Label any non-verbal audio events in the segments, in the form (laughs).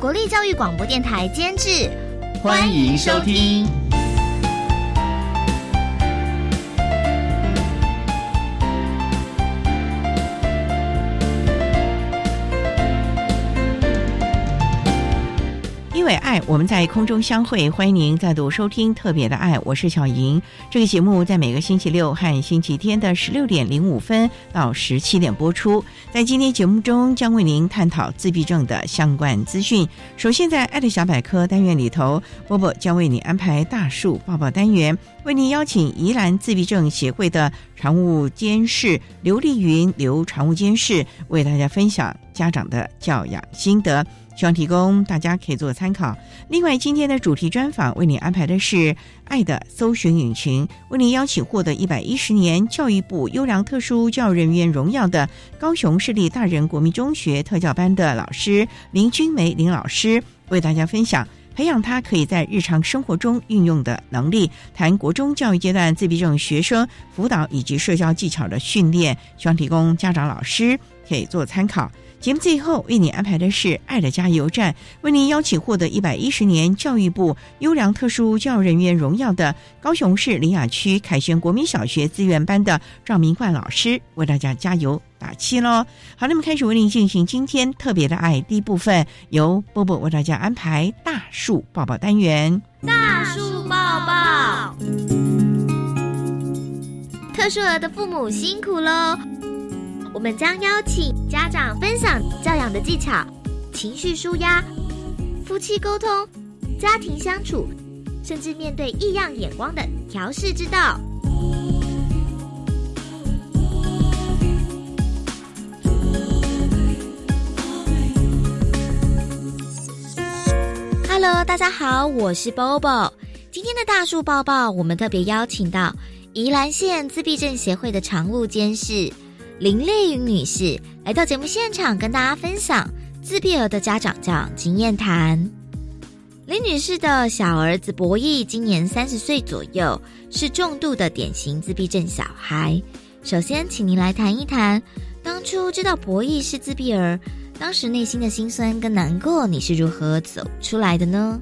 国立教育广播电台监制，欢迎收听。爱，我们在空中相会。欢迎您再度收听《特别的爱》，我是小莹。这个节目在每个星期六和星期天的十六点零五分到十七点播出。在今天节目中，将为您探讨自闭症的相关资讯。首先，在“爱的小百科”单元里头，波波将为你安排大树抱抱单元，为您邀请宜兰自闭症协会的常务监事刘丽云刘常务监事为大家分享家长的教养心得。希望提供大家可以做参考。另外，今天的主题专访为你安排的是“爱的搜寻引擎”，为您邀请获得一百一十年教育部优良特殊教育人员荣耀的高雄市立大人国民中学特教班的老师林君梅林老师，为大家分享培养他可以在日常生活中运用的能力，谈国中教育阶段自闭症学生辅导以及社交技巧的训练，希望提供家长老师可以做参考。节目最后为你安排的是《爱的加油站》，为您邀请获得一百一十年教育部优良特殊教育人员荣耀的高雄市林雅区凯旋国民小学资源班的赵明冠老师，为大家加油打气喽！好，那么开始为您进行今天特别的爱第一部分，由波波为大家安排大树抱抱单元。大树抱抱，特殊儿的父母辛苦喽！我们将邀请家长分享教养的技巧、情绪舒压、夫妻沟通、家庭相处，甚至面对异样眼光的调试之道。Hello，大家好，我是 Bobo。今天的大树抱抱，我们特别邀请到宜兰县自闭症协会的常务监事。林丽云女士来到节目现场，跟大家分享自闭儿的家长教养经验谈。林女士的小儿子博弈今年三十岁左右，是重度的典型自闭症小孩。首先，请您来谈一谈，当初知道博弈是自闭儿，当时内心的辛酸跟难过，你是如何走出来的呢？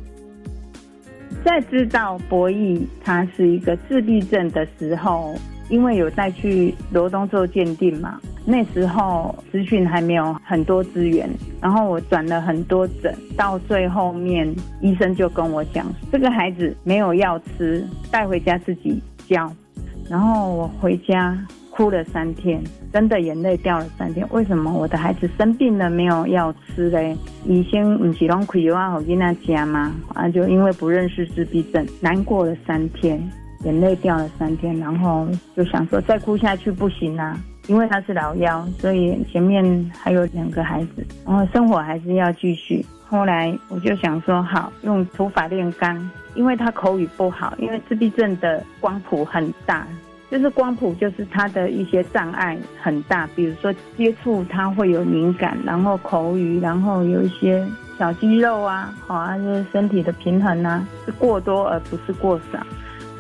在知道博弈他是一个自闭症的时候。因为有再去罗东做鉴定嘛，那时候资讯还没有很多资源，然后我转了很多诊，到最后面医生就跟我讲，这个孩子没有药吃，带回家自己教。然后我回家哭了三天，真的眼泪掉了三天。为什么我的孩子生病了没有药吃嘞？医生不是拢开药啊，给他家吗？啊，就因为不认识自闭症，难过了三天。眼泪掉了三天，然后就想说再哭下去不行啊，因为他是老幺，所以前面还有两个孩子，然后生活还是要继续。后来我就想说，好用土法炼钢，因为他口语不好，因为自闭症的光谱很大，就是光谱就是他的一些障碍很大，比如说接触他会有敏感，然后口语，然后有一些小肌肉啊，好啊，就是身体的平衡啊，是过多而不是过少。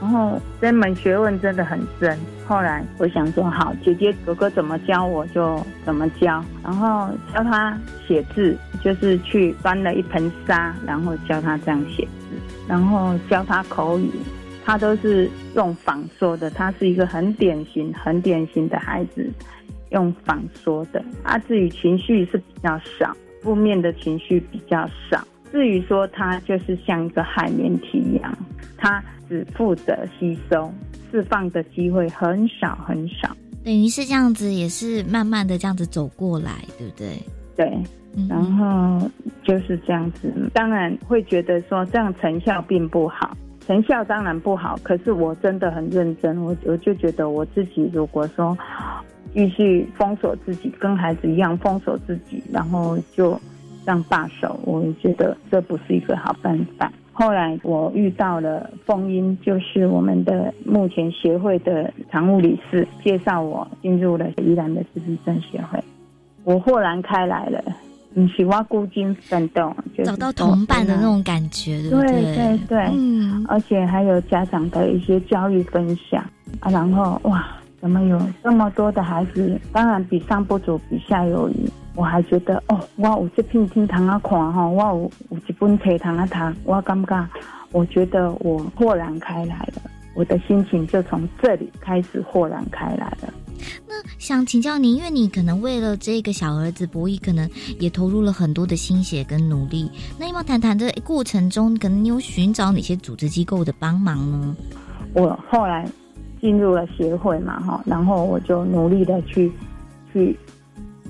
然后这门学问真的很深。后来我想说，好，姐姐哥哥怎么教我就怎么教。然后教他写字，就是去搬了一盆沙，然后教他这样写字。然后教他口语，他都是用仿说的。他是一个很典型、很典型的孩子，用仿说的啊。至于情绪是比较少，负面的情绪比较少。至于说他就是像一个海绵体一样，他只负责吸收，释放的机会很少很少。等于是这样子，也是慢慢的这样子走过来，对不对？对，然后就是这样子。当然会觉得说这样成效并不好，成效当然不好。可是我真的很认真，我我就觉得我自己如果说继续封锁自己，跟孩子一样封锁自己，然后就。当罢手，我觉得这不是一个好办法。后来我遇到了凤英，就是我们的目前协会的常务理事，介绍我进入了宜兰的自闭症协会，我豁然开来了。你，喜欢孤军奋斗，找到同伴的那种感觉，对不对？对对对，嗯，而且还有家长的一些教育分享啊，然后哇，怎么有？这么多的孩子？当然比上不足，比下有？余。我还觉得哦，哇我有？这片天堂啊看哈，我有？有？一本册堂啊读，我感觉，我觉得我豁然开来了，我的心情就从这里开始豁然开来了。那想请教您，因为你可能为了这个小儿子博弈，可能也投入了很多的心血跟努力。那要不要谈谈这过程中，可能你有？寻找哪些组织机构的帮忙呢？我后来进入了协会嘛，哈，然后我就努力的去去。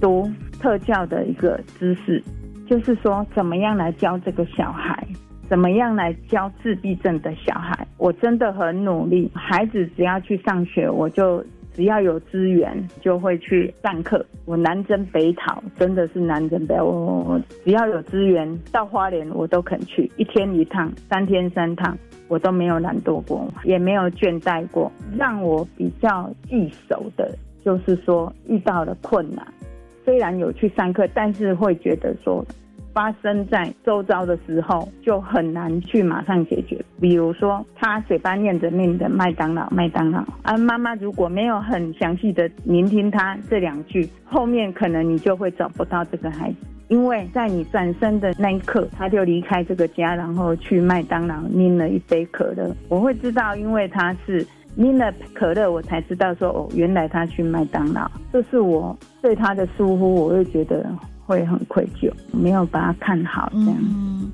读特教的一个知识，就是说怎么样来教这个小孩，怎么样来教自闭症的小孩。我真的很努力，孩子只要去上学，我就只要有资源就会去上课。我南征北讨，真的是南征北。我我只要有资源，到花莲我都肯去，一天一趟，三天三趟，我都没有懒惰过，也没有倦怠过。让我比较棘手的，就是说遇到了困难。虽然有去上课，但是会觉得说，发生在周遭的时候就很难去马上解决。比如说，他嘴巴念着念着麦当劳，麦当劳，而妈妈如果没有很详细的聆听他这两句，后面可能你就会找不到这个孩子，因为在你转身的那一刻，他就离开这个家，然后去麦当劳拎了一杯可乐。我会知道，因为他是。拎了可乐，我才知道说哦，原来他去麦当劳。这是我对他的疏忽，我会觉得会很愧疚，没有把他看好这样。嗯，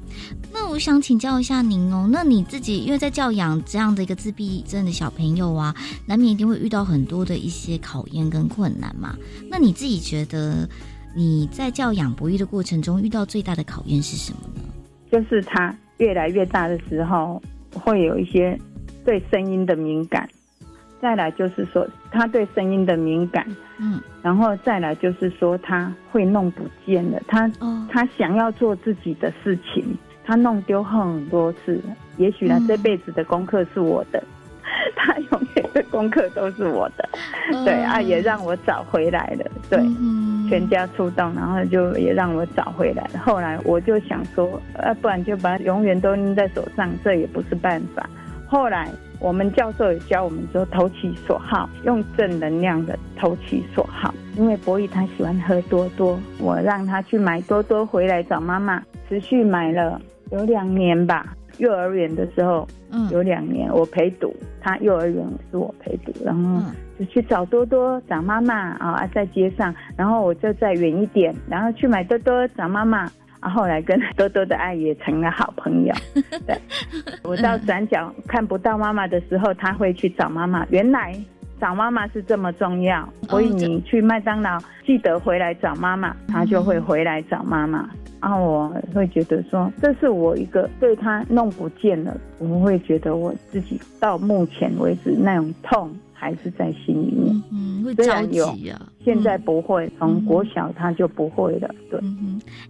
那我想请教一下您哦，那你自己因为在教养这样的一个自闭症的小朋友啊，难免一定会遇到很多的一些考验跟困难嘛。那你自己觉得你在教养博弈的过程中遇到最大的考验是什么呢？就是他越来越大的时候，会有一些。对声音的敏感，再来就是说他对声音的敏感，嗯，然后再来就是说他会弄不见了，他他想要做自己的事情，他弄丢很多次，也许他这辈子的功课是我的，(laughs) 他永远的功课都是我的，对啊，也让我找回来了，对，全家出动，然后就也让我找回来。后来我就想说，呃，不然就把永远都拎在手上，这也不是办法。后来，我们教授也教我们说投其所好，用正能量的投其所好。因为博宇他喜欢喝多多，我让他去买多多回来找妈妈，持续买了有两年吧。幼儿园的时候，嗯，有两年我陪读，他幼儿园是我陪读，然后就去找多多找妈妈啊，在街上，然后我就再远一点，然后去买多多找妈妈。后来跟多多的爱也成了好朋友。对，我到转角看不到妈妈的时候，他会去找妈妈。原来找妈妈是这么重要，所以你去麦当劳记得回来找妈妈，他就会回来找妈妈。然后我会觉得说，这是我一个对他弄不见了，我会觉得我自己到目前为止那种痛。还是在心里面，嗯，会着急啊。现在不会，从国小他就不会了。对，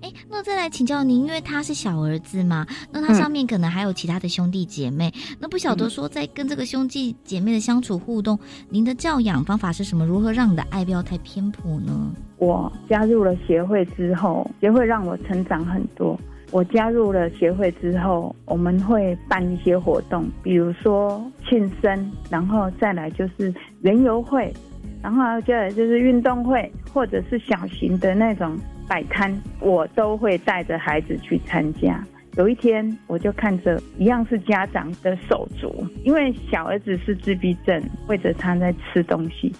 哎，那再来请教您，因为他是小儿子嘛，那他上面可能还有其他的兄弟姐妹，那不晓得说在跟这个兄弟姐妹的相处互动，您的教养方法是什么？如何让你的爱不要太偏颇呢？我加入了协会之后，协会让我成长很多。我加入了协会之后，我们会办一些活动，比如说庆生，然后再来就是园游会，然后接下来就是运动会，或者是小型的那种摆摊，我都会带着孩子去参加。有一天，我就看着一样是家长的手足，因为小儿子是自闭症，或者他在吃东西。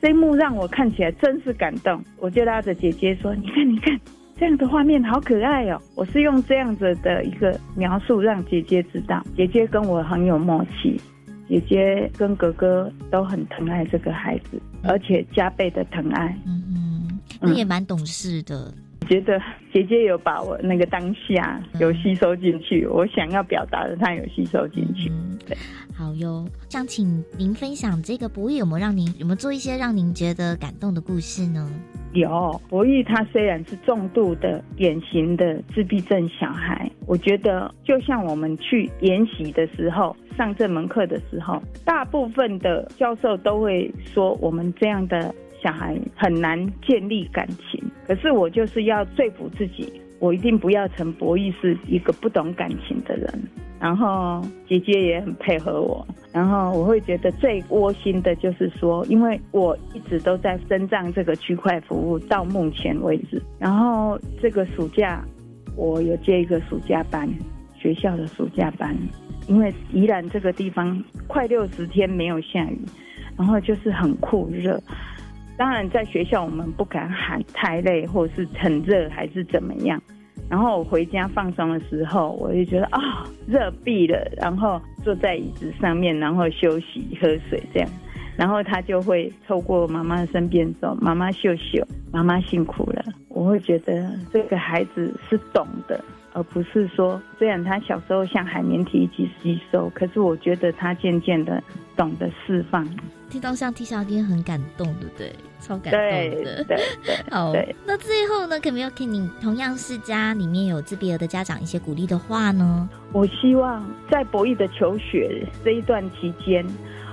这一幕让我看起来真是感动，我就拉着姐姐说：“你看，你看，这样的画面好可爱哦！”我是用这样子的一个描述让姐姐知道，姐姐跟我很有默契，姐姐跟哥哥都很疼爱这个孩子，而且加倍的疼爱。嗯嗯，那也蛮懂事的。觉得姐姐有把我那个当下有吸收进去，我想要表达的，她有吸收进去。对，好哟。想请您分享这个博弈有没有让您有没有做一些让您觉得感动的故事呢？有，博弈他虽然是重度的典型的自闭症小孩，我觉得就像我们去研习的时候，上这门课的时候，大部分的教授都会说我们这样的。小孩很难建立感情，可是我就是要说服自己，我一定不要成博弈是一个不懂感情的人。然后姐姐也很配合我，然后我会觉得最窝心的就是说，因为我一直都在深藏这个区块服务到目前为止，然后这个暑假我有接一个暑假班，学校的暑假班，因为宜兰这个地方快六十天没有下雨，然后就是很酷热。当然，在学校我们不敢喊太累，或是很热，还是怎么样。然后我回家放松的时候，我就觉得啊，热毙了。然后坐在椅子上面，然后休息、喝水这样。然后他就会透过妈妈身边说：“妈妈秀秀，妈妈辛苦了。”我会觉得这个孩子是懂的。而不是说，虽然他小时候像海绵体一起吸收，可是我觉得他渐渐的懂得释放。听到像 T 小丁很感动，对不对？超感动的。对对。(laughs) 好，那最后呢，可不可以给你同样是家里面有自闭儿的家长一些鼓励的话呢？我希望在博弈的求学这一段期间，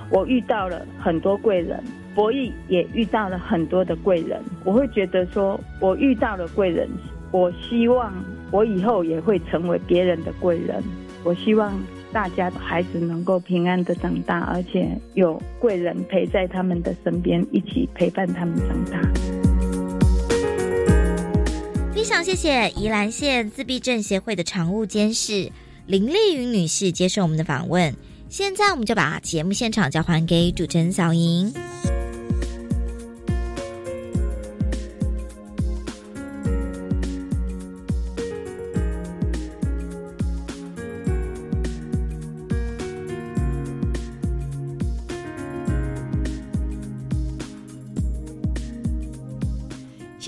我遇到了很多贵人，博弈也遇到了很多的贵人。我会觉得说，我遇到了贵人。我希望我以后也会成为别人的贵人。我希望大家的孩子能够平安的长大，而且有贵人陪在他们的身边，一起陪伴他们长大。非常谢谢宜兰县自闭症协会的常务监事林丽云女士接受我们的访问。现在我们就把节目现场交还给主持人小莹。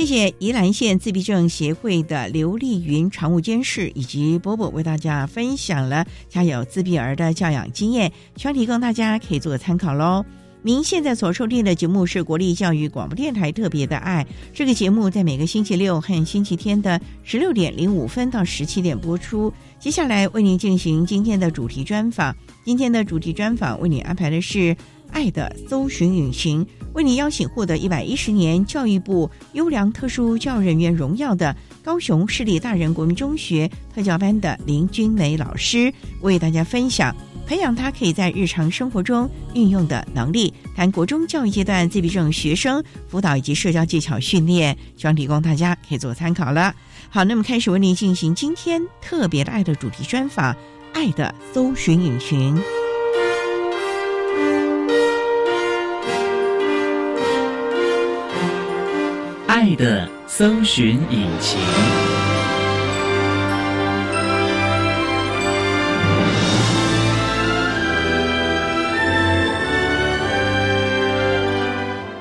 谢谢宜兰县自闭症协会的刘丽云常务监事以及波波为大家分享了家有自闭儿的教养经验，希望提供大家可以做个参考喽。您现在所收听的节目是国立教育广播电台特别的爱，这个节目在每个星期六和星期天的十六点零五分到十七点播出。接下来为您进行今天的主题专访，今天的主题专访为您安排的是。爱的搜寻引擎为你邀请获得一百一十年教育部优良特殊教育人员荣耀的高雄市立大人国民中学特教班的林君梅老师，为大家分享培养他可以在日常生活中运用的能力，谈国中教育阶段自闭症学生辅导以及社交技巧训练，希望提供大家可以做参考了。好，那么开始为您进行今天特别的爱的主题专访，爱的搜寻引擎。爱的搜寻引擎。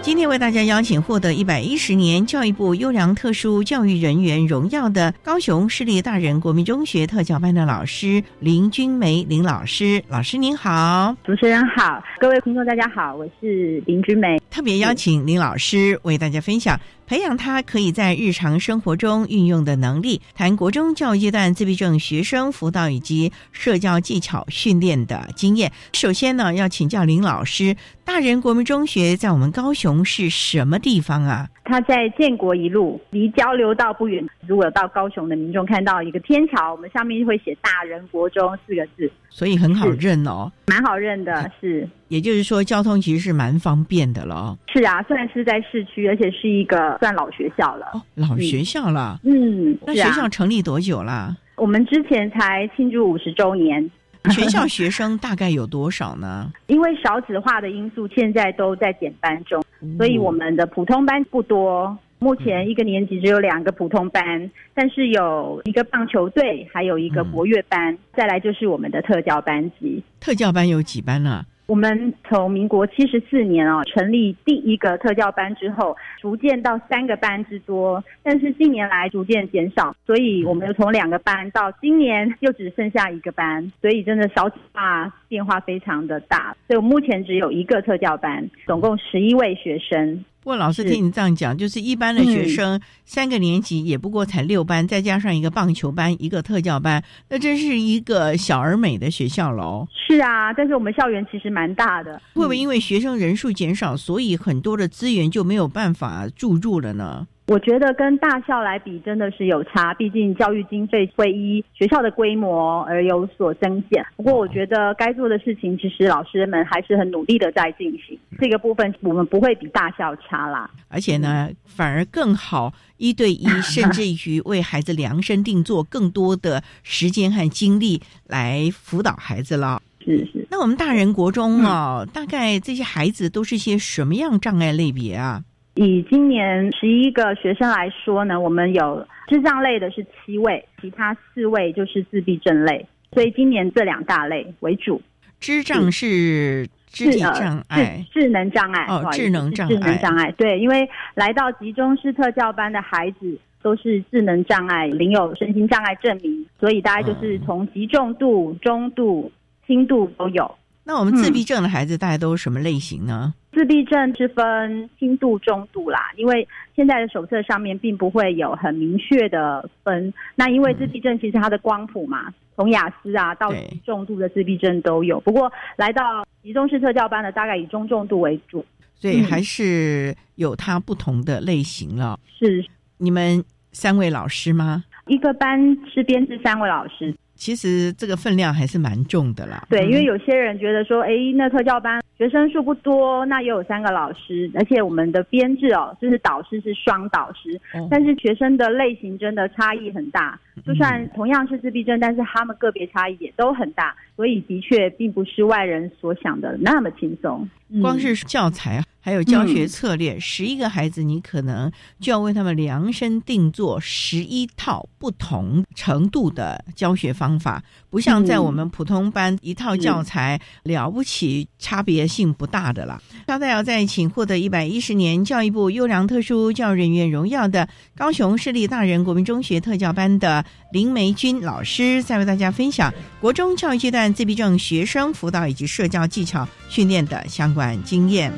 今天为大家邀请获得一百一十年教育部优良特殊教育人员荣耀的高雄市立大人国民中学特教班的老师林君梅林老师，老师您好，主持人好，各位听众大家好，我是林君梅，特别邀请林老师为大家分享。培养他可以在日常生活中运用的能力，谈国中教育阶段自闭症学生辅导以及社交技巧训练的经验。首先呢，要请教林老师，大人国民中学在我们高雄是什么地方啊？他在建国一路，离交流道不远。如果到高雄的民众看到一个天桥，我们上面会写“大人国中”四个字，所以很好认哦，蛮好认的。是，也就是说，交通其实是蛮方便的了。是啊，虽然是在市区，而且是一个算老学校了。哦，老学校了。嗯，那学校成立多久了？我们之前才庆祝五十周年。(laughs) 全校学生大概有多少呢？(laughs) 因为少子化的因素，现在都在减班中。所以我们的普通班不多。目前一个年级只有两个普通班，但是有一个棒球队，还有一个国乐班，再来就是我们的特教班级。特教班有几班呢？我们从民国七十四年啊成立第一个特教班之后，逐渐到三个班之多，但是近年来逐渐减少，所以我们又从两个班到今年又只剩下一个班，所以真的少子化变化非常的大，所以我目前只有一个特教班，总共十一位学生。不过老师听你这样讲，就是一般的学生三个年级也不过才六班，再加上一个棒球班，一个特教班，那真是一个小而美的学校喽。是啊，但是我们校园其实蛮大的，会不会因为学生人数减少，所以很多的资源就没有办法注入了呢？我觉得跟大校来比，真的是有差。毕竟教育经费会依学校的规模而有所增减。不过，我觉得该做的事情，其实老师们还是很努力的在进行。这个部分，我们不会比大校差啦。而且呢，反而更好，一对一，(laughs) 甚至于为孩子量身定做，更多的时间和精力来辅导孩子了。是是。那我们大人国中啊，大概这些孩子都是些什么样障碍类别啊？以今年十一个学生来说呢，我们有智障类的是七位，其他四位就是自闭症类，所以今年这两大类为主。智障是肢体障碍，智能障碍哦，智能障碍，智能障碍。对，因为来到集中式特教班的孩子都是智能障碍，领有身心障碍证明，所以大概就是从极重度、中度、轻度都有。那我们自闭症的孩子大概都是什么类型呢？自闭症是分轻度、中度啦，因为现在的手册上面并不会有很明确的分。那因为自闭症其实它的光谱嘛，从雅思啊到重度的自闭症都有。不过来到集中式特教班的，大概以中重度为主，所以还是有它不同的类型了。是你们三位老师吗？一个班是编制三位老师。其实这个分量还是蛮重的啦。对，因为有些人觉得说，哎，那特教班学生数不多，那也有三个老师，而且我们的编制哦，就是导师是双导师，但是学生的类型真的差异很大。就算同样是自闭症，但是他们个别差异也都很大，所以的确并不是外人所想的那么轻松。光是教材。还有教学策略，十一个孩子，你可能就要为他们量身定做十一套不同程度的教学方法，不像在我们普通班一套教材了不起，差别性不大的了。稍待要再请获得一百一十年教育部优良特殊教育人员荣耀的高雄市立大人国民中学特教班的林梅君老师，再为大家分享国中教育阶段自闭症学生辅导以及社交技巧训练的相关经验。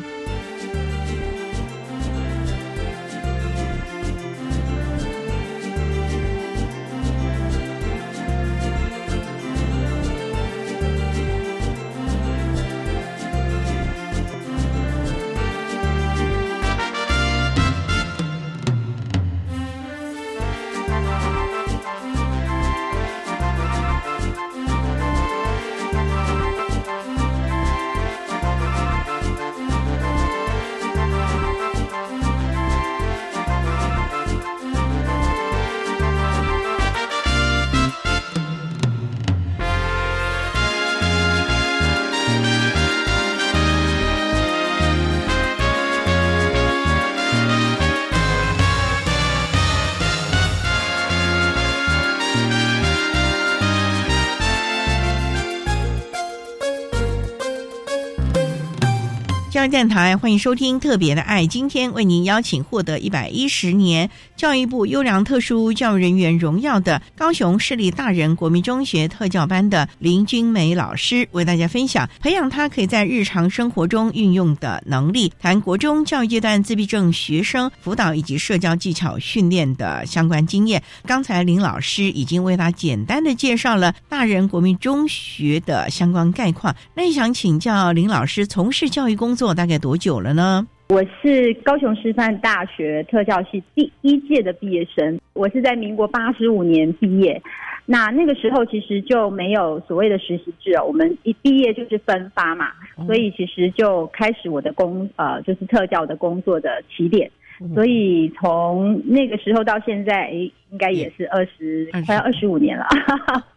教育电台欢迎收听特别的爱，今天为您邀请获得一百一十年教育部优良特殊教育人员荣耀的高雄市立大人国民中学特教班的林君梅老师，为大家分享培养他可以在日常生活中运用的能力，谈国中教育阶段自闭症学生辅导以及社交技巧训练的相关经验。刚才林老师已经为他简单的介绍了大人国民中学的相关概况，那想请教林老师，从事教育工作。大概多久了呢？我是高雄师范大学特教系第一届的毕业生，我是在民国八十五年毕业。那那个时候其实就没有所谓的实习制哦，我们一毕业就是分发嘛，所以其实就开始我的工呃，就是特教的工作的起点。所以从那个时候到现在，应该也是二十快要二十五年了。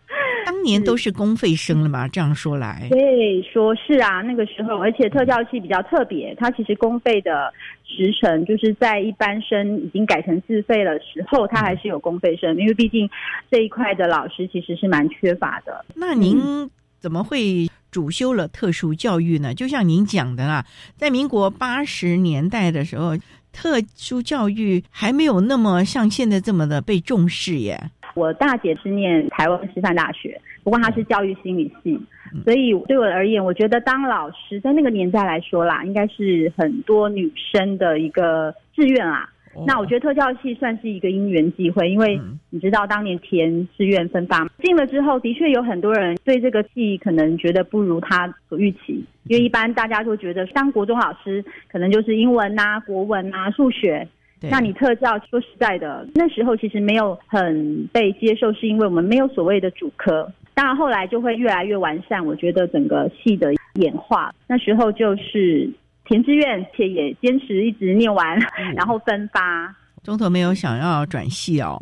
(laughs) 当年都是公费生了嘛？这样说来，对，说是啊，那个时候，而且特教系比较特别，它其实公费的时程就是在一般生已经改成自费了时候，它还是有公费生，因为毕竟这一块的老师其实是蛮缺乏的。那您怎么会主修了特殊教育呢？就像您讲的啦，在民国八十年代的时候，特殊教育还没有那么像现在这么的被重视耶。我大姐是念台湾师范大学，不过她是教育心理系，所以对我而言，我觉得当老师在那个年代来说啦，应该是很多女生的一个志愿啦。那我觉得特教系算是一个因缘机会，因为你知道当年填志愿分发进了之后，的确有很多人对这个系可能觉得不如他所预期，因为一般大家都觉得当国中老师可能就是英文呐、国文呐、数学。那你特教说实在的，那时候其实没有很被接受，是因为我们没有所谓的主科。当然后来就会越来越完善，我觉得整个系的演化，那时候就是填志愿，且也坚持一直念完，然后分发。中途没有想要转系哦。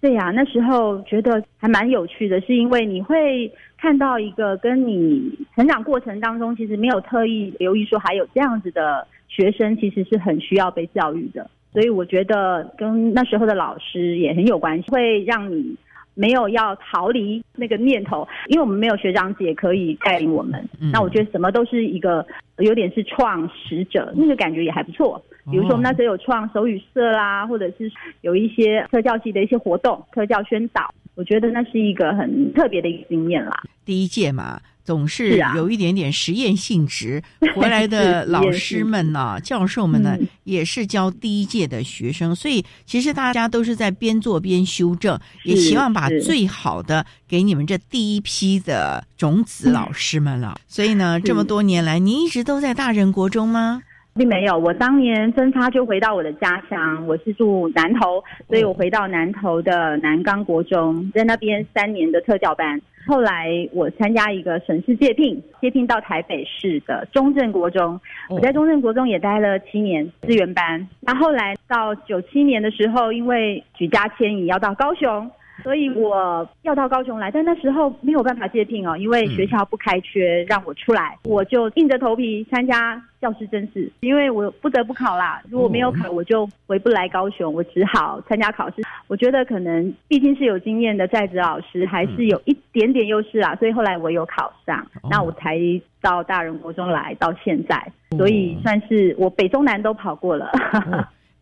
对呀，那时候觉得还蛮有趣的，是因为你会看到一个跟你成长过程当中，其实没有特意留意说还有这样子的学生，其实是很需要被教育的。所以我觉得跟那时候的老师也很有关系，会让你没有要逃离那个念头，因为我们没有学长姐可以带领我们。那我觉得什么都是一个有点是创始者，那个感觉也还不错。比如说我们那时候有创手语社啦，或者是有一些特教系的一些活动、特教宣导，我觉得那是一个很特别的一个经验啦。第一届嘛。总是有一点点实验性质，(laughs) 回来的老师们呢，教授们呢，也是教第一届的学生，所以其实大家都是在边做边修正，也希望把最好的给你们这第一批的种子老师们了。所以呢，这么多年来，您一直都在大人国中吗？并没有，我当年分发就回到我的家乡，我是住南投，所以我回到南投的南岗国中，在那边三年的特教班。后来我参加一个省市借聘，借聘到台北市的中正国中，我在中正国中也待了七年资源班。那后来到九七年的时候，因为举家迁移要到高雄。所以我要到高雄来，但那时候没有办法接聘哦，因为学校不开缺，让我出来，我就硬着头皮参加教师甄试，因为我不得不考啦。如果没有考，我就回不来高雄，我只好参加考试。我觉得可能毕竟是有经验的在职老师，还是有一点点优势啦，所以后来我有考上，那我才到大人国中来到现在，所以算是我北中南都跑过了。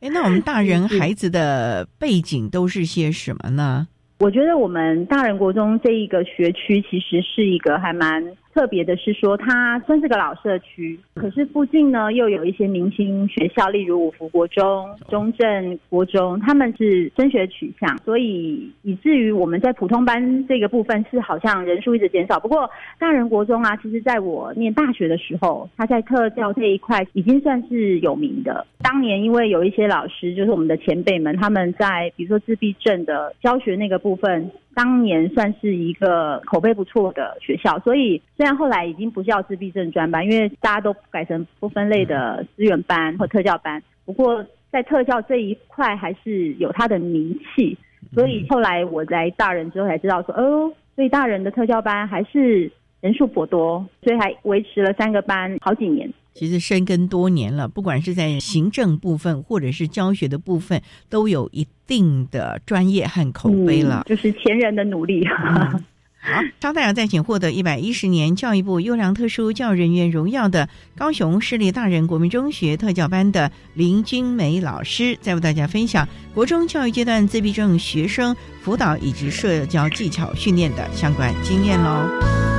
哎，那我们大人 (laughs) 孩子的背景都是些什么呢？我觉得我们大人国中这一个学区其实是一个还蛮。特别的是说，它算是个老社区，可是附近呢又有一些明星学校，例如五福国中、中正国中，他们是升学取向，所以以至于我们在普通班这个部分是好像人数一直减少。不过大人国中啊，其实在我念大学的时候，他在特教这一块已经算是有名的。当年因为有一些老师，就是我们的前辈们，他们在比如说自闭症的教学那个部分。当年算是一个口碑不错的学校，所以虽然后来已经不叫自闭症专班，因为大家都改成不分类的资源班或特教班，不过在特教这一块还是有它的名气。所以后来我来大人之后才知道说，哦，所以大人的特教班还是人数颇多，所以还维持了三个班好几年。其实深耕多年了，不管是在行政部分或者是教学的部分，都有一定的专业和口碑了。就是前人的努力。好，稍待要再请获得一百一十年教育部优良特殊教育人员荣耀的高雄市立大人国民中学特教班的林君梅老师，再为大家分享国中教育阶段自闭症学生辅导以及社交技巧训练的相关经验喽。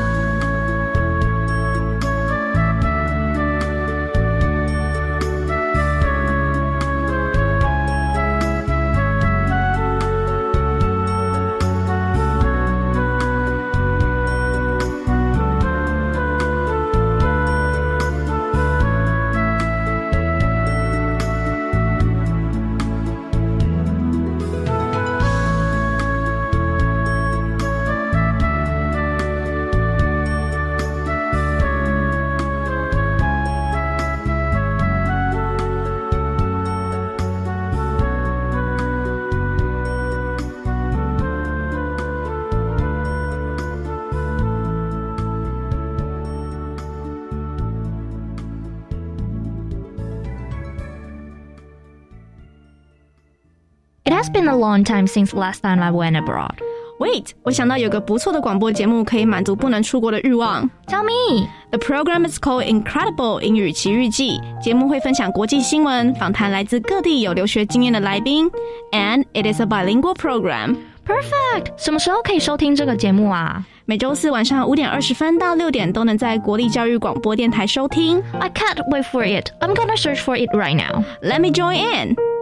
a long time since last time I went abroad. Wait，我想到有个不错的广播节目可以满足不能出国的欲望。 Tell me. The program is called Incredible 英语奇遇记。节目会分享国际新闻，访谈来自各地有留学经验的来宾，and it is a bilingual program。 Perfect. 什么时候可以收听这个节目啊？每周四晚上五点二十分到六点都能在国立教育广播电台收听。 I can't wait for it. I'm gonna search for it right now. Let me join in。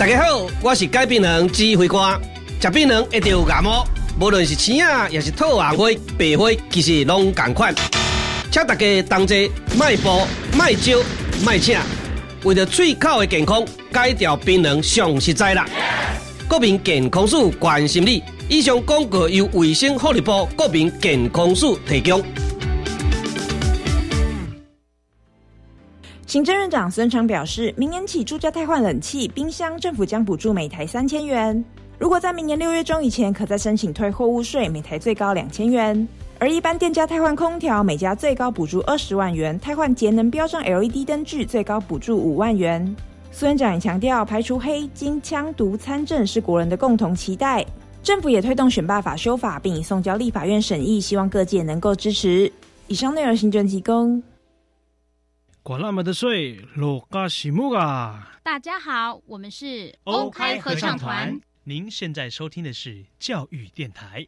大家好，我是改变人指挥官。食槟榔一定有牙毛，无论是青啊，也是透红花、白花，其实拢同款。请大家同齐迈步、迈招、迈请，为了喙口的健康，戒掉槟榔上实在啦。国民健康署关心你。以上广告由卫生福利部国民健康署提供。行政院长孙昌表示，明年起住家汰换冷气、冰箱，政府将补助每台三千元。如果在明年六月中以前，可再申请退货物税，每台最高两千元。而一般店家汰换空调，每家最高补助二十万元；汰换节能标上 LED 灯具，最高补助五万元。苏院长也强调，排除黑金、枪毒、参政是国人的共同期待。政府也推动选罢法修法，并已送交立法院审议，希望各界能够支持。以上内容，行政提供。管那么的水，落嘎西木啊！大家好，我们是欧开合唱团。您现在收听的是教育电台。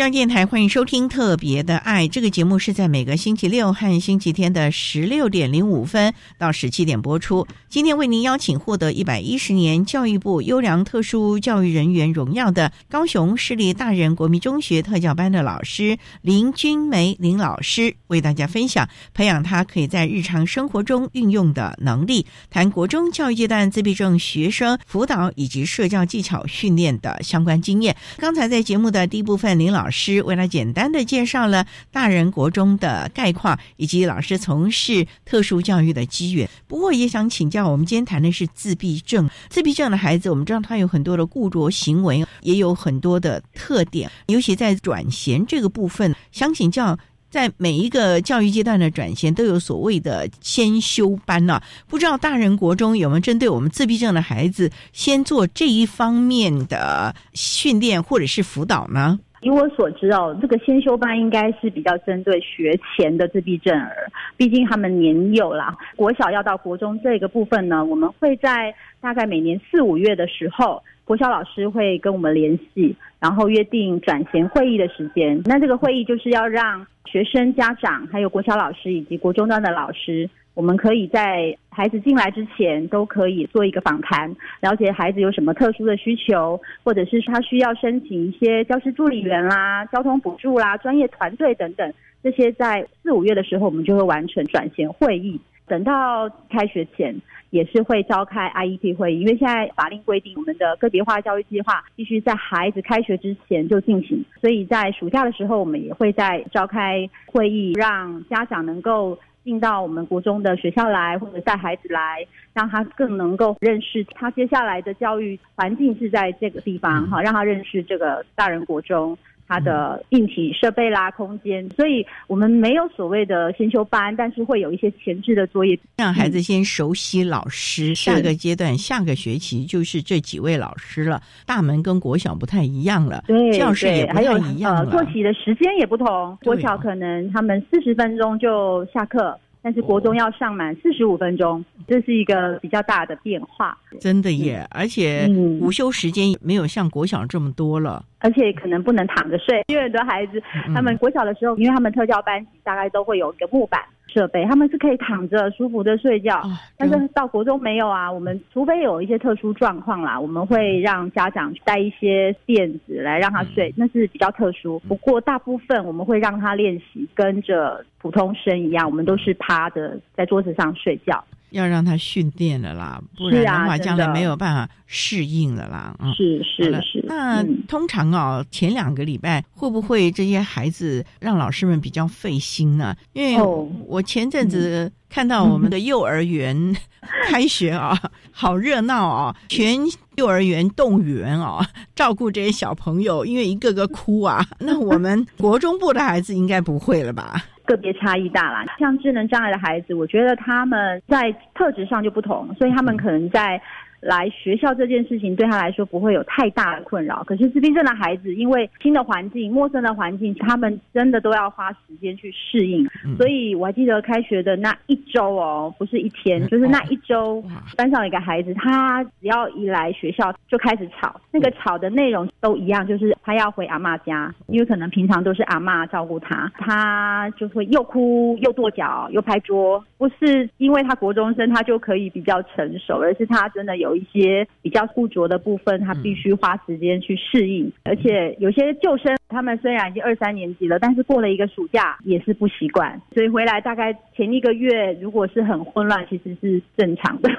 教育电台欢迎收听《特别的爱》这个节目，是在每个星期六和星期天的十六点零五分到十七点播出。今天为您邀请获得一百一十年教育部优良特殊教育人员荣耀的高雄市立大人国民中学特教班的老师林君梅林老师，为大家分享培养他可以在日常生活中运用的能力，谈国中教育阶段自闭症学生辅导以及社交技巧训练的相关经验。刚才在节目的第一部分，林老师为他简单的介绍了大人国中的概况，以及老师从事特殊教育的机缘。不过，也想请教，我们今天谈的是自闭症。自闭症的孩子，我们知道他有很多的固着行为，也有很多的特点，尤其在转衔这个部分，想请教。在每一个教育阶段的转衔都有所谓的先修班呢、不知道大人国中有没有针对我们自闭症的孩子先做这一方面的训练或者是辅导呢？以我所知哦，这个先修班应该是比较针对学前的自闭症儿，毕竟他们年幼啦。国小要到国中这个部分呢，我们会在大概每年四五月的时候，国小老师会跟我们联系，然后约定转衔会议的时间。那这个会议就是要让学生、家长，还有国小老师以及国中端的老师。我们可以在孩子进来之前都可以做一个访谈，了解孩子有什么特殊的需求，或者是他需要申请一些教师助理员啦、交通补助啦、专业团队等等。这些在四五月的时候，我们就会完成转衔会议。等到开学前，也是会召开 IEP 会议，因为现在法令规定，我们的个别化教育计划必须在孩子开学之前就进行，所以在暑假的时候，我们也会在召开会议，让家长能够。进到我们国中的学校来，或者带孩子来，让他更能够认识他接下来的教育环境是在这个地方哈，让他认识这个大人国中。它的硬体设备啦、空间。所以我们没有所谓的先修班，但是会有一些前置的作业，让孩子先熟悉老师。下个阶段、下个学期就是这几位老师了。大门跟国小不太一样了，对，教室也不太一样了，呃，作息的时间也不同。国小可能他们四十分钟就下课。但是国中要上满四十五分钟，这是一个比较大的变化。真的耶，而且午休时间没有像国小这么多了，而且可能不能躺着睡，因为很多孩子他们国小的时候，因为他们特教班级大概都会有一个木板，设备，他们是可以躺着舒服的睡觉。哦但是到国中没有啊，我们除非有一些特殊状况啦，我们会让家长带一些垫子来让他嗯睡，那是比较特殊。不过大部分我们会让他练习跟着普通生一样，我们都是趴着在桌子上睡觉。要让他训练了啦，不然的话，将来没有办法适应了啦。嗯，是是是，那嗯通常哦，前两个礼拜会不会这些孩子让老师们比较费心呢？因为哦我前阵子看到我们的幼儿园 (laughs) 开学啊，好热闹啊，全幼儿园动员啊，照顾这些小朋友，因为一个个哭啊。那我们国中部的孩子应该不会了吧？个别差异大啦。像智能障碍的孩子，我觉得他们在特质上就不同，所以他们可能在来学校这件事情对他来说不会有太大的困扰。可是自闭症的孩子，因为新的环境、陌生的环境，他们真的都要花时间去适应。所以我还记得开学的那一周哦，不是一天，就是那一周，班上有一个孩子，他只要一来学校就开始吵，那个吵的内容都一样，就是他要回阿妈家，因为可能平常都是阿妈照顾他，他就会又哭又跺脚又拍桌，不是因为他国中生他就可以比较成熟，而是他真的有一些比较固着的部分，他必须花时间去适应，而且有些旧生他们虽然已经二三年级了，但是过了一个暑假也是不习惯，所以回来大概前一个月如果是很混乱，其实是正常的，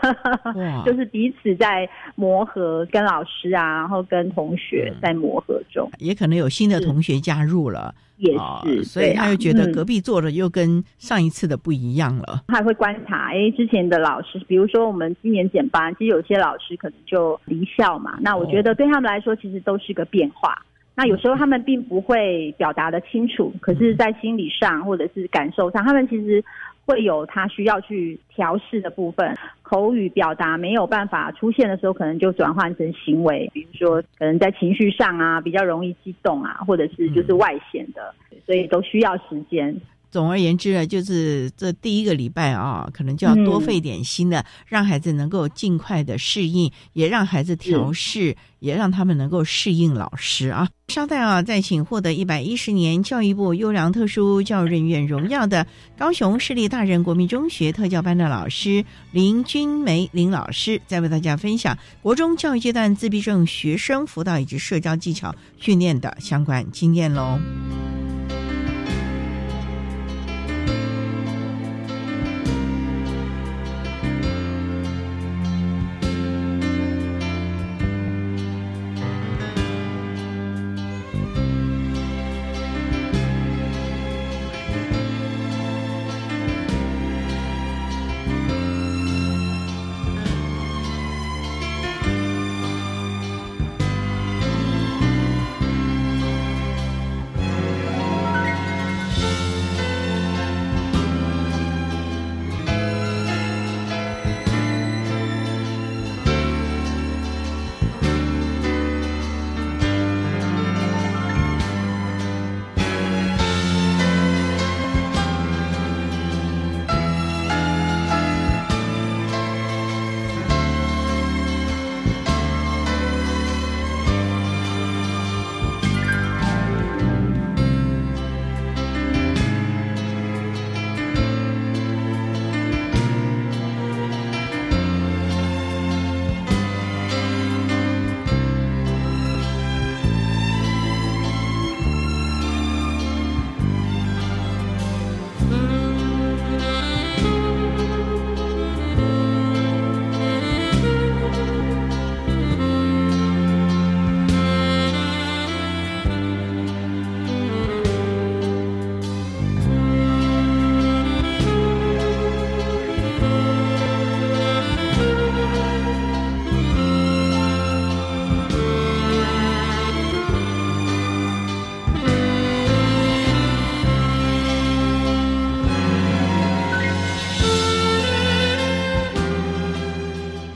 哇。(laughs) 就是彼此在磨合，跟老师啊，然后跟同学在磨合中。也可能有新的同学加入了，也哦是所以他又觉得嗯隔壁坐着又跟上一次的不一样了。他还会观察，哎，之前的老师，比如说我们今年减班，其实有些老师可能就离校嘛。那我觉得对他们来说，其实都是个变化。那有时候他们并不会表达的清楚，可是，在心理上或者是感受上，他们其实会有他需要去调试的部分。口语表达没有办法出现的时候，可能就转换成行为，比如说可能在情绪上啊，比较容易激动啊，或者是就是外显的，所以都需要时间。总而言之呢，就是这第一个礼拜啊，可能就要多费点心的，让孩子能够尽快的适应，也让孩子调试，也让他们能够适应老师啊。稍待啊，再请获得一百一十年教育部优良特殊教育人员荣耀的高雄市立大人国民中学特教班的老师林君梅林老师，再为大家分享国中教育阶段自闭症学生辅导以及社交技巧训练的相关经验喽。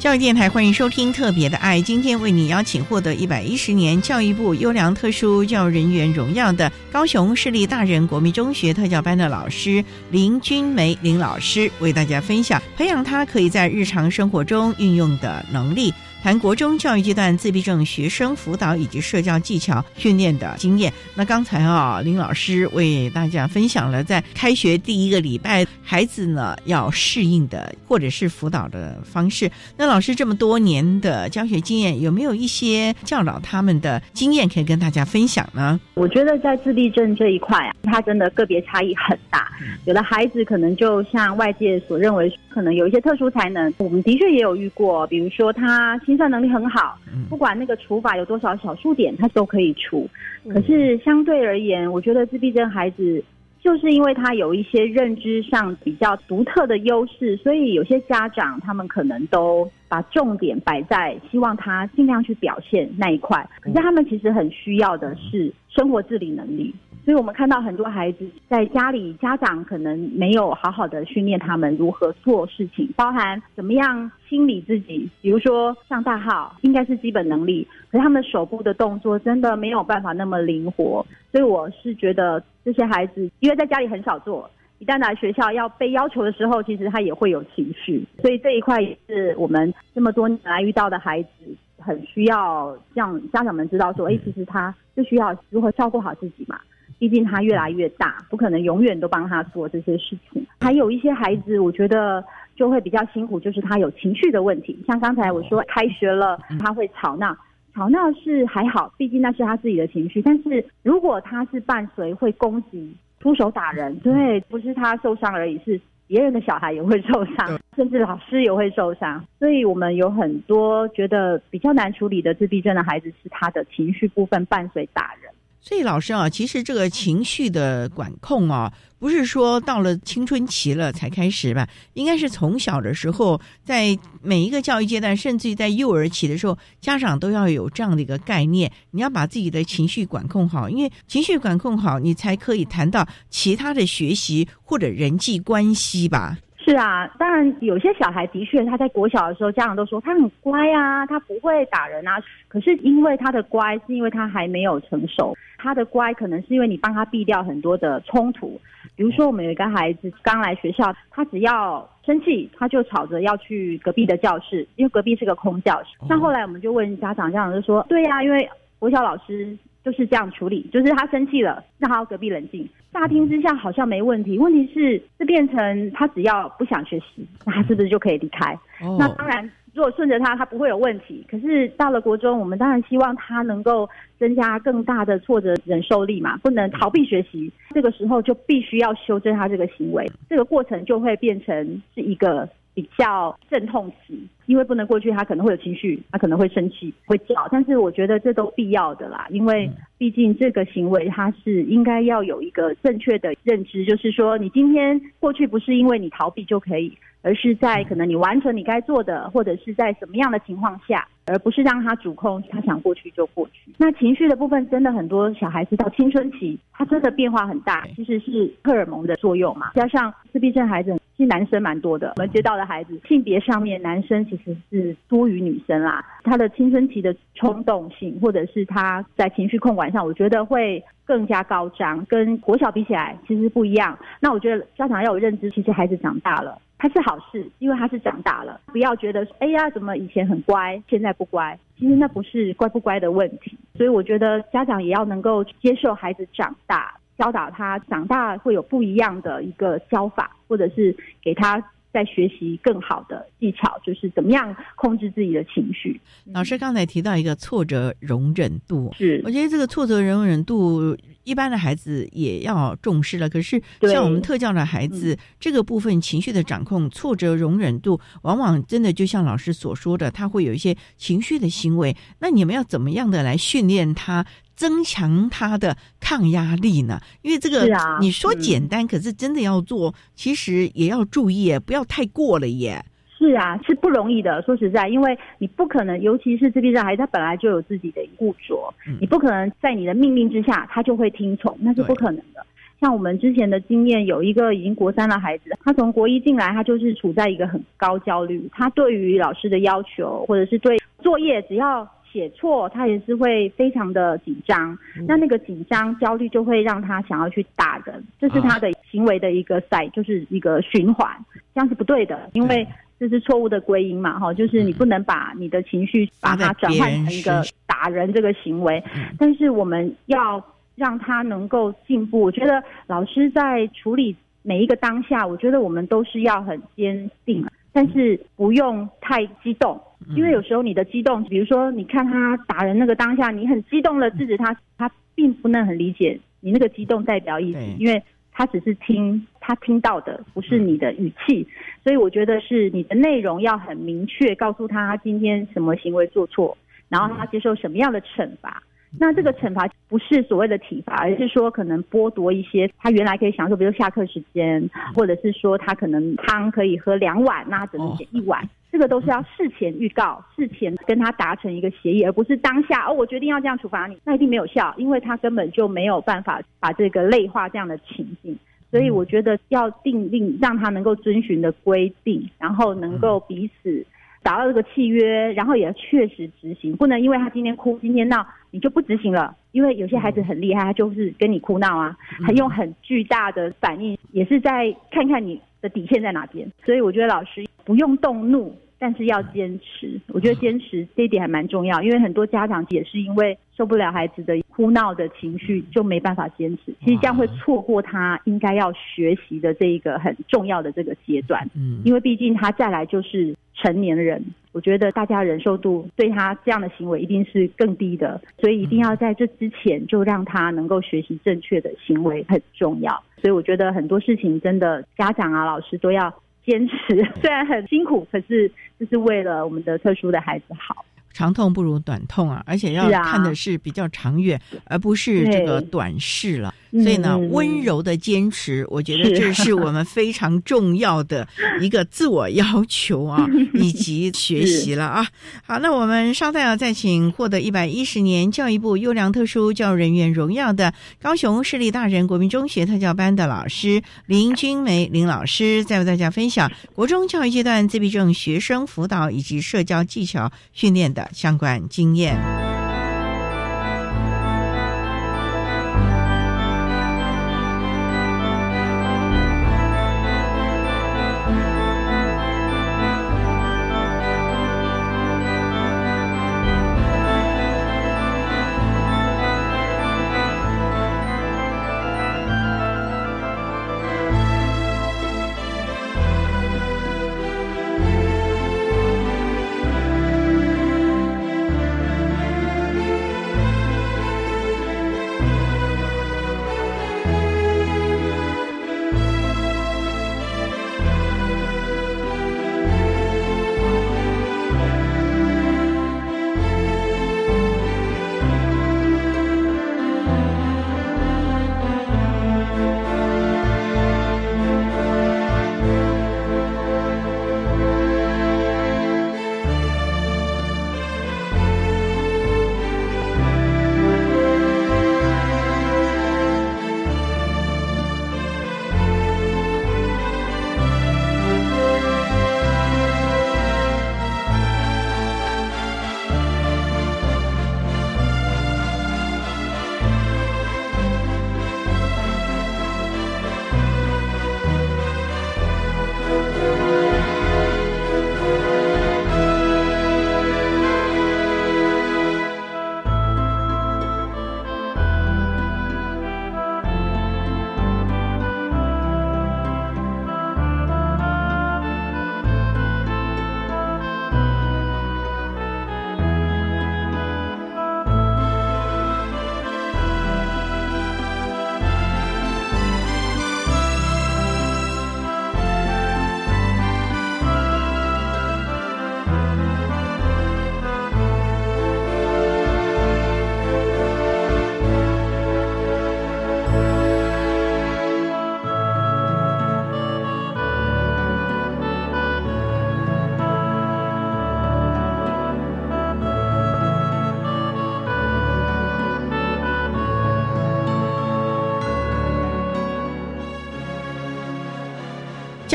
教育电台欢迎收听《特别的爱》，今天为你邀请获得一百一十年教育部优良特殊教育人员荣耀的高雄市立大人国民中学特教班的老师林君梅林老师，为大家分享培养他可以在日常生活中运用的能力。韩国中教育阶段自闭症学生辅导以及社交技巧训练的经验。那刚才啊，林老师为大家分享了在开学第一个礼拜，孩子呢要适应的或者是辅导的方式。那老师这么多年的教学经验，有没有一些教导他们的经验可以跟大家分享呢？我觉得在自闭症这一块啊，它真的个别差异很大。有的孩子可能就像外界所认为，可能有一些特殊才能，我们的确也有遇过，比如说他心算能力很好，不管那个除法有多少小数点，他都可以除。可是相对而言，我觉得自闭症孩子就是因为他有一些认知上比较独特的优势，所以有些家长他们可能都把重点摆在希望他尽量去表现那一块，可是他们其实很需要的是生活自理能力。所以我们看到很多孩子在家里，家长可能没有好好的训练他们如何做事情，包含怎么样清理自己，比如说上大号，应该是基本能力，可是他们手部的动作真的没有办法那么灵活。所以我是觉得这些孩子，因为在家里很少做，一旦来学校要被要求的时候，其实他也会有情绪。所以这一块也是我们这么多年来遇到的孩子，很需要让家长们知道说，哎，其实他就需要如何照顾好自己嘛。毕竟他越来越大，不可能永远都帮他做这些事情。还有一些孩子，我觉得就会比较辛苦，就是他有情绪的问题。像刚才我说开学了，他会吵闹，吵闹是还好，毕竟那是他自己的情绪。但是如果他是伴随会攻击、出手打人，对，不是他受伤而已，是别人的小孩也会受伤，甚至老师也会受伤。所以我们有很多觉得比较难处理的自闭症的孩子，是他的情绪部分伴随打人。所以老师啊，其实这个情绪的管控啊，不是说到了青春期了才开始吧？应该是从小的时候，在每一个教育阶段，甚至于在幼儿期的时候，家长都要有这样的一个概念：你要把自己的情绪管控好，因为情绪管控好，你才可以谈到其他的学习或者人际关系吧。是啊，当然有些小孩的确他在国小的时候，家长都说他很乖啊，他不会打人啊。可是因为他的乖，是因为他还没有成熟。他的乖可能是因为你帮他避掉很多的冲突。比如说，我们有一个孩子刚来学校，他只要生气，他就吵着要去隔壁的教室，因为隔壁是个空教室。那后来我们就问家长，家长就说：对呀，因为国小老师。就是这样处理，就是他生气了，让他隔壁冷静。乍听之下好像没问题，问题是这变成他只要不想学习，那他是不是就可以离开？那当然，如果顺着他，他不会有问题。可是到了国中，我们当然希望他能够增加更大的挫折忍受力嘛，不能逃避学习。这个时候就必须要修正他这个行为，这个过程就会变成是一个。比较阵痛期，因为不能过去，他可能会有情绪，他可能会生气，会叫。但是我觉得这都必要的啦，因为毕竟这个行为他是应该要有一个正确的认知，就是说你今天过去不是因为你逃避就可以，而是在可能你完成你该做的，或者是在什么样的情况下，而不是让他主控，他想过去就过去。那情绪的部分真的很多小孩子到青春期，他真的变化很大，其实是荷尔蒙的作用嘛，加上自闭症孩子。其实男生蛮多的，我们接到的孩子性别上面，男生其实是多于女生啦。他的青春期的冲动性，或者是他在情绪控管上，我觉得会更加高涨，跟国小比起来其实不一样。那我觉得家长要有认知，其实孩子长大了，他是好事，因为他是长大了，不要觉得哎呀，怎么以前很乖，现在不乖。其实那不是乖不乖的问题，所以我觉得家长也要能够接受孩子长大。教导他长大会有不一样的一个教法，或者是给他在学习更好的技巧，就是怎么样控制自己的情绪。老师刚才提到一个挫折容忍度，是我觉得这个挫折容忍度一般的孩子也要重视了。可是像我们特教的孩子，这个部分情绪的掌控、挫折容忍度，往往真的就像老师所说的，他会有一些情绪的行为。那你们要怎么样的来训练他？增强他的抗压力呢？因为这个你说简单，可是真的要做，其实也要注意，不要太过了耶。是啊，是不容易的。说实在，因为你不可能，尤其是自闭症孩子，他本来就有自己的固着，你不可能在你的命令之下，他就会听从，那是不可能的。像我们之前的经验，有一个已经国三的孩子，他从国一进来，他就是处在一个很高焦虑，他对于老师的要求，或者是对作业，只要。写错，他也是会非常的紧张，那那个紧张焦虑就会让他想要去打人，这是他的行为的一个赛，就是一个循环，这样是不对的。因为这是错误的归因嘛，哈，就是你不能把你的情绪把它转换成一个打人这个行为，但是我们要让他能够进步。我觉得老师在处理每一个当下，我觉得我们都是要很坚定，但是不用太激动，因为有时候你的激动，比如说你看他打人那个当下，你很激动的制止他，他并不能很理解你那个激动代表意思，因为。他只是听他听到的，不是你的语气，所以我觉得是你的内容要很明确，告诉他今天什么行为做错，然后他接受什么样的惩罚。那这个惩罚不是所谓的体罚，而是说可能剥夺一些他原来可以享受，比如下课时间，或者是说他可能汤可以喝两碗，那只能减一碗。这个都是要事前预告，事前跟他达成一个协议，而不是当下哦，我决定要这样处罚你，那一定没有效，因为他根本就没有办法把这个类化这样的情境。所以我觉得要定定让他能够遵循的规定，然后能够彼此达到这个契约，然后也要确实执行，不能因为他今天哭今天闹，你就不执行了。因为有些孩子很厉害，他就是跟你哭闹啊，很用很巨大的反应，也是在看看你的底线在哪边。所以我觉得老师不用动怒。但是要坚持，我觉得坚持这一点还蛮重要，因为很多家长也是因为受不了孩子的哭闹的情绪，就没办法坚持。其实这样会错过他应该要学习的这一个很重要的这个阶段。嗯，因为毕竟他再来就是成年人，我觉得大家忍受度对他这样的行为一定是更低的，所以一定要在这之前就让他能够学习正确的行为很重要。所以我觉得很多事情真的家长啊、老师都要。坚持 (laughs) 虽然很辛苦，可是这是为了我们的特殊的孩子好。长痛不如短痛啊，而且要看的是比较长远，而不是这个短视了。所以呢，温柔的坚持，我觉得这是我们非常重要的一个自我要求啊，(laughs) 以及学习了啊。好，那我们稍待啊，再请获得一百一十年教育部优良特殊教育人员荣耀的高雄市立大人国民中学特教班的老师林君梅林老师，再为大家分享国中教育阶段自闭症学生辅导以及社交技巧训练的相关经验。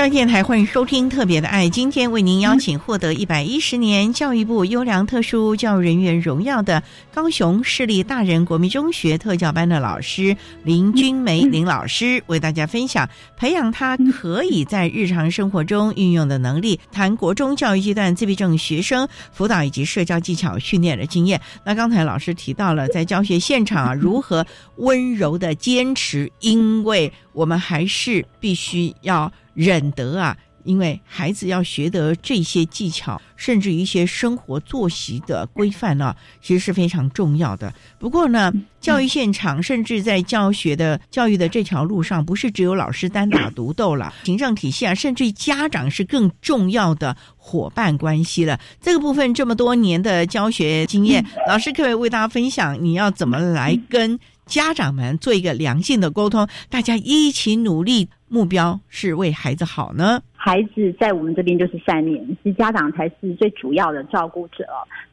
教育电台，欢迎收听《特别的爱》。今天为您邀请获得一百一十年教育部优良特殊教育人员荣耀的高雄市立大人国民中学特教班的老师林君梅林老师，为大家分享培养他可以在日常生活中运用的能力，谈国中教育阶段自闭症学生辅导以及社交技巧训练的经验。那刚才老师提到了在教学现场啊，如何温柔的坚持，因为我们还是必须要。忍得啊，因为孩子要学得这些技巧，甚至一些生活作息的规范呢，其实是非常重要的。不过呢，教育现场甚至在教学的教育的这条路上，不是只有老师单打独斗了，行政体系啊，甚至家长是更重要的伙伴关系了。这个部分这么多年的教学经验，老师可以为大家分享，你要怎么来跟家长们做一个良性的沟通，大家一起努力。目标是为孩子好呢。孩子在我们这边就是三年，其实家长才是最主要的照顾者，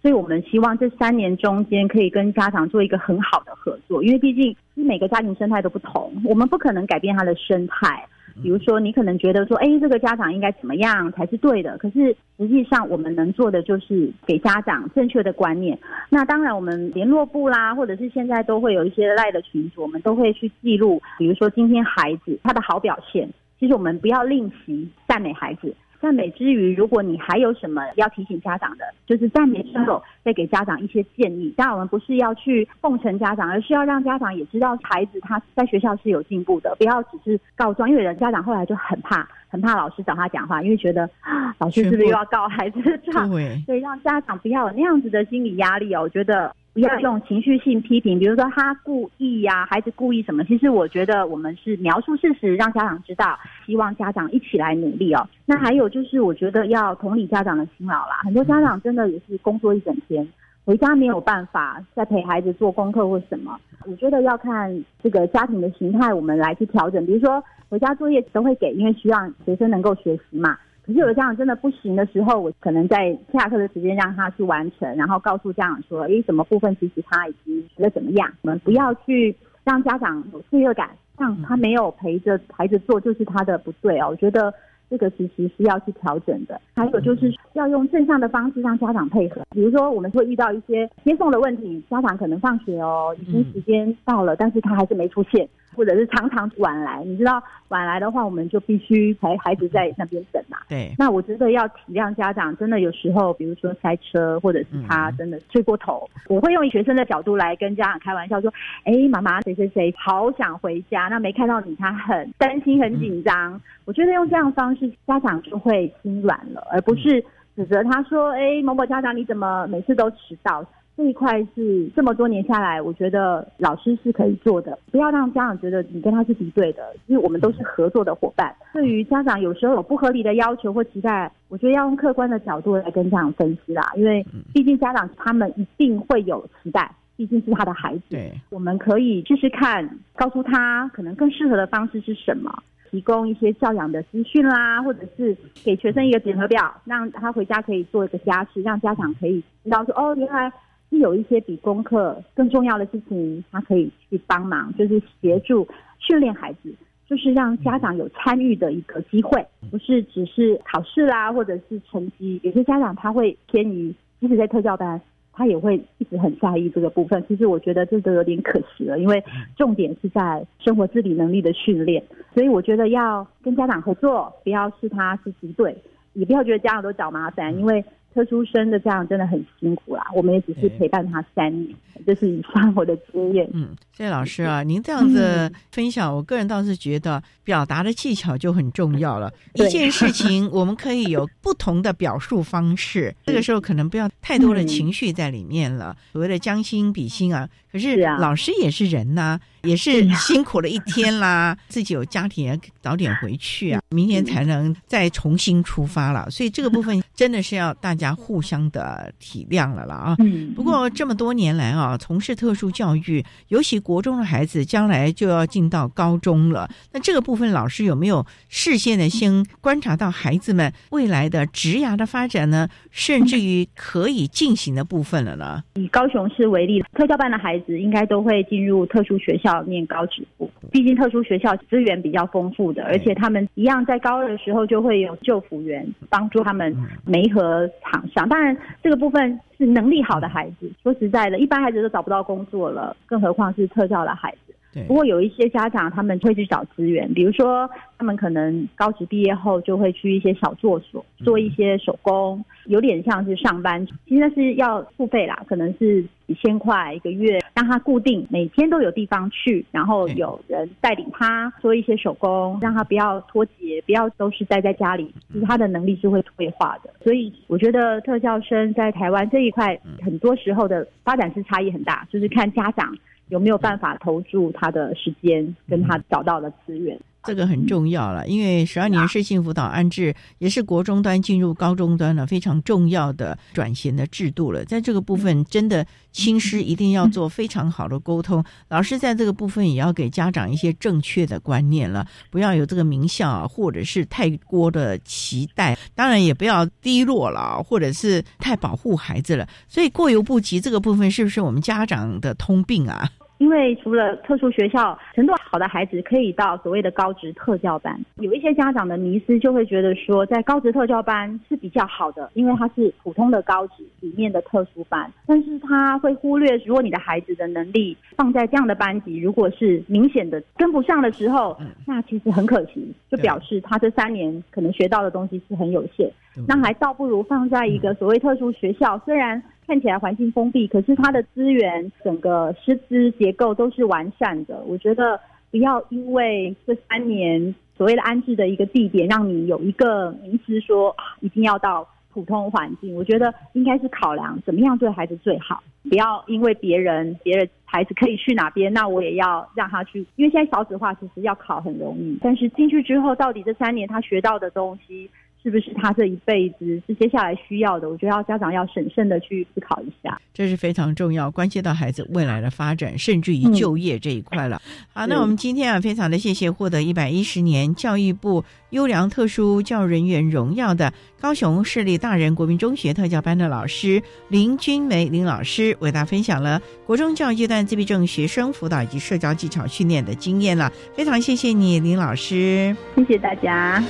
所以我们希望这三年中间可以跟家长做一个很好的合作，因为毕竟每个家庭生态都不同，我们不可能改变他的生态。比如说，你可能觉得说，哎，这个家长应该怎么样才是对的？可是实际上，我们能做的就是给家长正确的观念。那当然，我们联络部啦，或者是现在都会有一些赖的群组，我们都会去记录。比如说，今天孩子他的好表现，其实我们不要吝惜赞美孩子。赞美之余，如果你还有什么要提醒家长的，就是赞美之后再给家长一些建议。当然，我们不是要去奉承家长，而是要让家长也知道孩子他在学校是有进步的，不要只是告状。因为人家长后来就很怕，很怕老师找他讲话，因为觉得老师是不是又要告孩子状？(laughs) 所以让家长不要有那样子的心理压力哦。我觉得。不要用情绪性批评，比如说他故意呀，孩子故意什么？其实我觉得我们是描述事实，让家长知道，希望家长一起来努力哦。那还有就是，我觉得要同理家长的辛劳啦。很多家长真的也是工作一整天，回家没有办法再陪孩子做功课或什么。我觉得要看这个家庭的形态，我们来去调整。比如说回家作业都会给，因为希望学生能够学习嘛。可是有的家长真的不行的时候，我可能在下课的时间让他去完成，然后告诉家长说：“诶，什么部分其实他已经学得怎么样？”我们不要去让家长有罪恶感，让他没有陪着孩子做就是他的不对哦。我觉得这个其实是要去调整的。还有就是要用正向的方式让家长配合，比如说我们会遇到一些接送的问题，家长可能放学哦，已经时间到了，但是他还是没出现。或者是常常晚来，你知道晚来的话，我们就必须陪孩子在那边等嘛。对。那我觉得要体谅家长，真的有时候，比如说塞车，或者是他真的睡过头，我会用学生的角度来跟家长开玩笑说：“哎，妈妈谁谁谁好想回家，那没看到你，他很担心、很紧张。”我觉得用这样方式，家长就会心软了，而不是指责他说：“哎，某某家长你怎么每次都迟到？”这一块是这么多年下来，我觉得老师是可以做的。不要让家长觉得你跟他是敌对的，因为我们都是合作的伙伴。对于家长有时候有不合理的要求或期待，我觉得要用客观的角度来跟家长分析啦。因为毕竟家长他们一定会有期待，毕竟是他的孩子。我们可以试试看，告诉他可能更适合的方式是什么，提供一些教养的资讯啦，或者是给学生一个检核表，让他回家可以做一个家事，让家长可以知道说哦，原来。是有一些比功课更重要的事情，他可以去帮忙，就是协助训练孩子，就是让家长有参与的一个机会，不是只是考试啦，或者是成绩。有些家长他会偏于，即使在特教班，他也会一直很在意这个部分。其实我觉得这都有点可惜了，因为重点是在生活自理能力的训练，所以我觉得要跟家长合作，不要是他是敌对，也不要觉得家长都找麻烦，因为。特殊生的这样真的很辛苦啦，我们也只是陪伴他三年，这是以上我的经验。嗯，谢老师啊，您这样子分享，我个人倒是觉得表达的技巧就很重要了。一件事情我们可以有不同的表述方式，(laughs) 这个时候可能不要太多的情绪在里面了。所谓的将心比心啊，可是老师也是人呐，也是辛苦了一天啦，(laughs) 自己有家庭也早点回去啊，明天才能再重新出发了。所以这个部分真的是要大家。家互相的体谅了了啊。嗯，不过这么多年来啊，从事特殊教育，尤其国中的孩子，将来就要进到高中了。那这个部分，老师有没有事先的先观察到孩子们未来的职涯的发展呢？甚至于可以进行的部分了呢？以高雄市为例，特教班的孩子应该都会进入特殊学校念高职部，毕竟特殊学校资源比较丰富的，而且他们一样在高二的时候就会有救辅员帮助他们媒合厂商。当然，这个部分是能力好的孩子。说实在的，一般孩子都找不到工作了，更何况是特教的孩子。不过有一些家长他们会去找资源，比如说他们可能高职毕业后就会去一些小作所做一些手工，有点像是上班，其实那是要付费啦，可能是几千块一个月，让他固定每天都有地方去，然后有人带领他做一些手工，让他不要脱节，不要都是待在家里，其实他的能力是会退化的。所以我觉得特教生在台湾这一块，很多时候的发展是差异很大，就是看家长。有没有办法投注他的时间，跟他找到的资源？这个很重要了，因为十二年市性辅导安置也是国中端进入高中端了非常重要的转型的制度了。在这个部分，真的亲师一定要做非常好的沟通，老师在这个部分也要给家长一些正确的观念了，不要有这个名校，或者是太过的期待，当然也不要低落了，或者是太保护孩子了。所以过犹不及这个部分，是不是我们家长的通病啊？因为除了特殊学校程度好的孩子可以到所谓的高职特教班，有一些家长的迷思就会觉得说，在高职特教班是比较好的，因为它是普通的高职里面的特殊班。但是他会忽略，如果你的孩子的能力放在这样的班级，如果是明显的跟不上的时候，那其实很可惜，就表示他这三年可能学到的东西是很有限。那还倒不如放在一个所谓特殊学校，虽然。看起来环境封闭，可是它的资源、整个师资结构都是完善的。我觉得不要因为这三年所谓的安置的一个地点，让你有一个迷思说一定要到普通环境。我觉得应该是考量怎么样对孩子最好，不要因为别人别人孩子可以去哪边，那我也要让他去。因为现在少子化其实要考很容易，但是进去之后，到底这三年他学到的东西。是不是他这一辈子是接下来需要的？我觉得要家长要审慎的去思考一下，这是非常重要，关系到孩子未来的发展，甚至于就业这一块了。好，那我们今天啊，非常的谢谢获得一百一十年教育部优良特殊教育人员荣耀的高雄市立大人国民中学特教班的老师林君梅林老师，为大家分享了国中教育阶段自闭症学生辅导以及社交技巧训练的经验了。非常谢谢你，林老师，谢谢大家。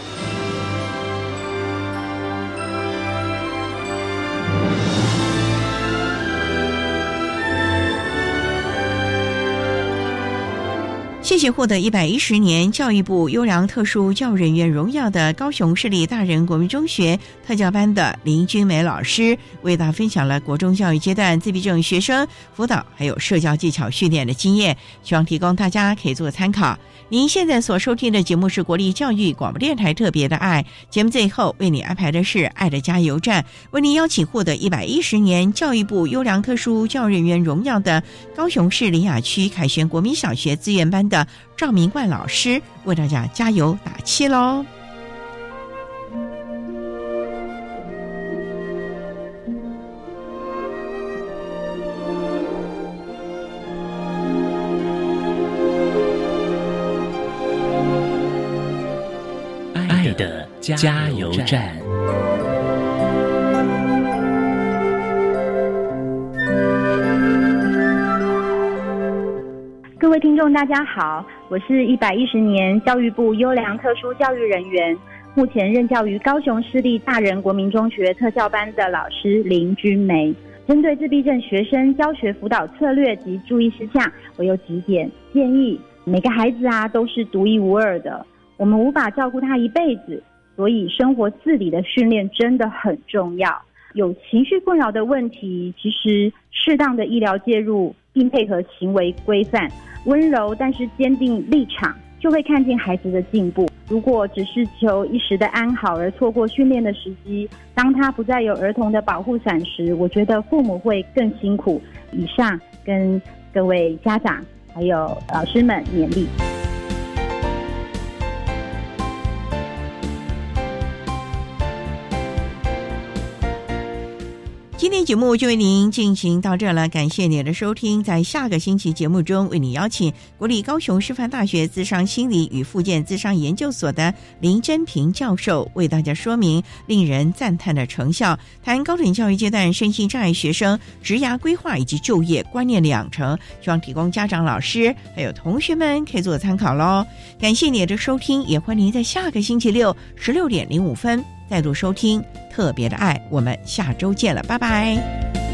谢谢获得一百一十年教育部优良特殊教育人员荣耀的高雄市立大人国民中学特教班的林君梅老师，为大家分享了国中教育阶段自闭症学生辅导还有社交技巧训练的经验，希望提供大家可以做参考。您现在所收听的节目是国立教育广播电台特别的爱节目，最后为你安排的是爱的加油站，为您邀请获得一百一十年教育部优良特殊教育人员荣耀的高雄市林雅区凯旋国民小学资源班的。赵明冠老师为大家加油打气喽！爱的加油站。各位听众，大家好，我是一百一十年教育部优良特殊教育人员，目前任教于高雄市立大人国民中学特教班的老师林君梅。针对自闭症学生教学辅导策略及注意事项，我有几点建议。每个孩子啊都是独一无二的，我们无法照顾他一辈子，所以生活自理的训练真的很重要。有情绪困扰的问题，其实适当的医疗介入，并配合行为规范。温柔但是坚定立场，就会看见孩子的进步。如果只是求一时的安好而错过训练的时机，当他不再有儿童的保护伞时，我觉得父母会更辛苦。以上跟各位家长还有老师们勉励。今天节目就为您进行到这了，感谢您的收听。在下个星期节目中，为您邀请国立高雄师范大学自商心理与附件自商研究所的林真平教授，为大家说明令人赞叹的成效，谈高等教育阶段身心障碍学生职涯规划以及就业观念的养成，希望提供家长、老师还有同学们可以做参考喽。感谢您的收听，也欢迎您在下个星期六十六点零五分再度收听。特别的爱，我们下周见了，拜拜。